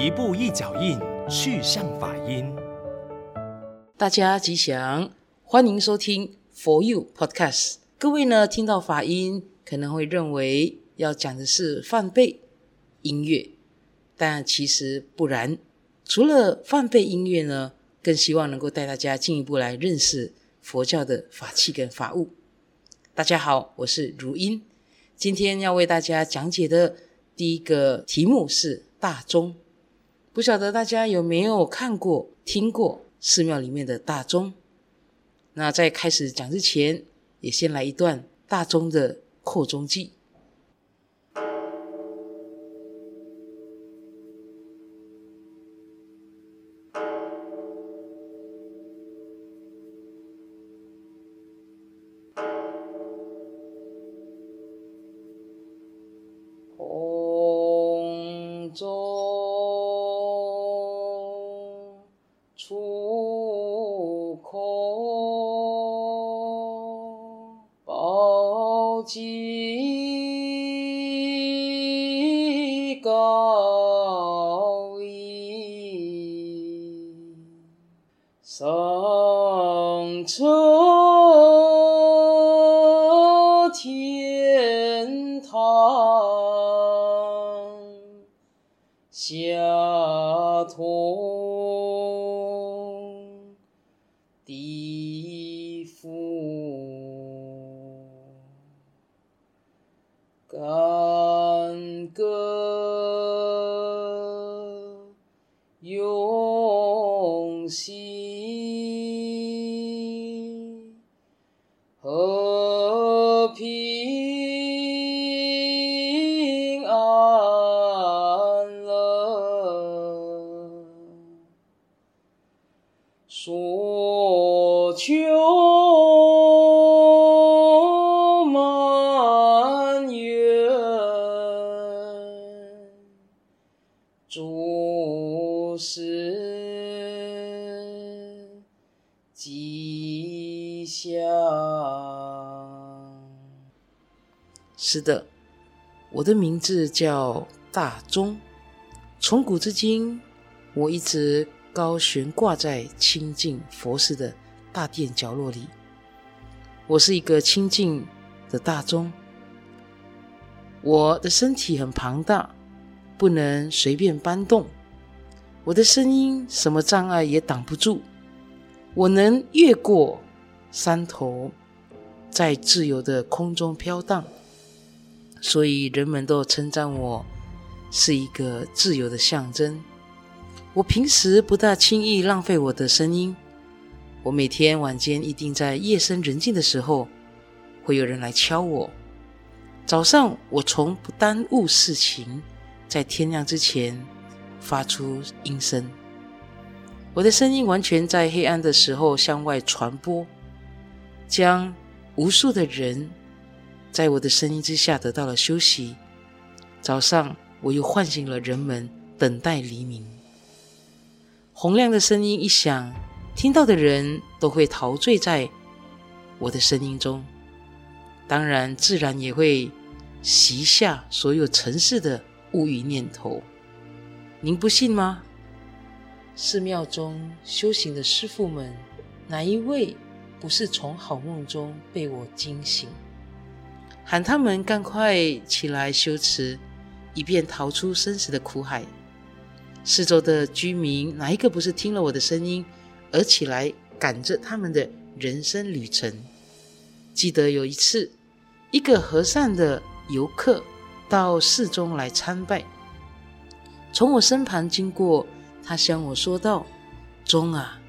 一步一脚印，去向法音。大家吉祥，欢迎收听 For You Podcast。各位呢，听到法音可能会认为要讲的是梵呗音乐，但其实不然。除了梵呗音乐呢，更希望能够带大家进一步来认识佛教的法器跟法物。大家好，我是如音。今天要为大家讲解的第一个题目是大钟。不晓得大家有没有看过、听过寺庙里面的大钟？那在开始讲之前，也先来一段大钟的扩钟记。地高一上，承天堂，下土。永心，和平安乐，所求满愿，祝。是吉祥。是的，我的名字叫大钟。从古至今，我一直高悬挂在清净佛寺的大殿角落里。我是一个清净的大钟。我的身体很庞大，不能随便搬动。我的声音什么障碍也挡不住。我能越过山头，在自由的空中飘荡。所以人们都称赞我是一个自由的象征。我平时不大轻易浪费我的声音。我每天晚间一定在夜深人静的时候，会有人来敲我。早上我从不耽误事情，在天亮之前发出音声。我的声音完全在黑暗的时候向外传播，将无数的人。在我的声音之下得到了休息。早上，我又唤醒了人们，等待黎明。洪亮的声音一响，听到的人都会陶醉在我的声音中，当然，自然也会熄下所有尘世的物欲念头。您不信吗？寺庙中修行的师父们，哪一位不是从好梦中被我惊醒？喊他们赶快起来修持，以便逃出生死的苦海。四周的居民哪一个不是听了我的声音而起来赶着他们的人生旅程？记得有一次，一个和善的游客到寺中来参拜，从我身旁经过，他向我说道：“钟啊，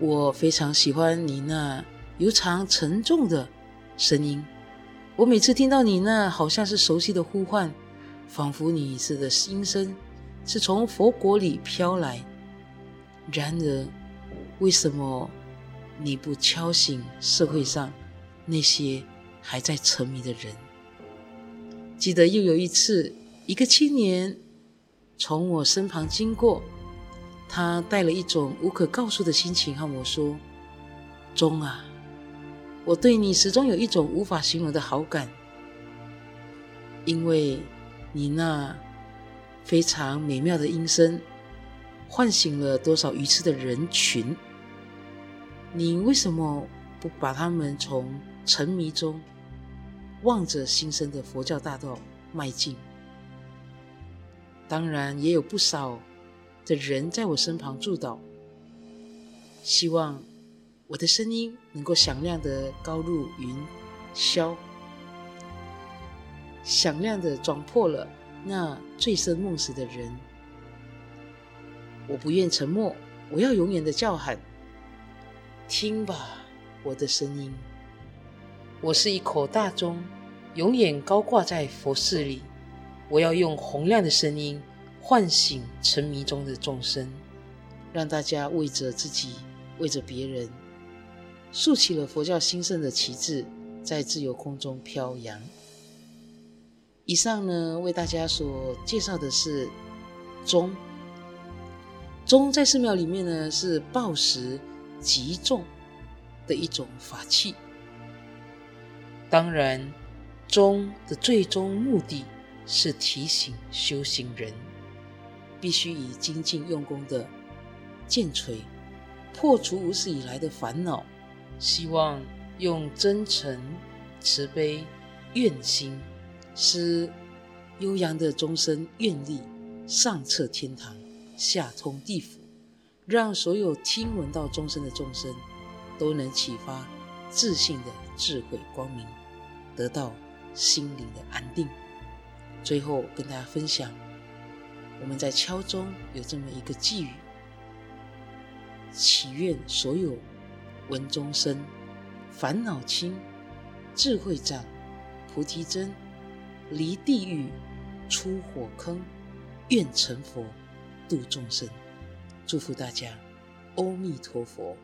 我非常喜欢你那悠长沉重的声音。”我每次听到你那好像是熟悉的呼唤，仿佛你是的心声是从佛国里飘来。然而，为什么你不敲醒社会上那些还在沉迷的人？记得又有一次，一个青年从我身旁经过，他带了一种无可告诉的心情和我说：“钟啊。”我对你始终有一种无法形容的好感，因为你那非常美妙的音声，唤醒了多少愚痴的人群。你为什么不把他们从沉迷中望着新生的佛教大道迈进？当然，也有不少的人在我身旁祝祷，希望我的声音能够响亮的高入云霄，响亮的撞破了那醉生梦死的人。我不愿沉默，我要永远的叫喊，听吧，我的声音。我是一口大钟，永远高挂在佛寺里。我要用洪亮的声音唤醒沉迷中的众生，让大家为着自己，为着别人，竖起了佛教兴盛的旗帜，在自由空中飘扬。以上呢，为大家所介绍的是钟。钟在寺庙里面呢，是报时击众的一种法器。当然，钟的最终目的。是提醒修行人，必须以精进用功的剑锤，破除无始以来的烦恼。希望用真诚、慈悲、愿心，使悠扬的钟声愿力上彻天堂，下通地府，让所有听闻到钟声的众生都能启发自信的智慧光明，得到心灵的安定。最后跟大家分享，我们在敲钟有这么一个寄语：祈愿所有闻钟声，烦恼轻，智慧长，菩提真，离地狱出火坑，愿成佛度众生。祝福大家，阿弥陀佛。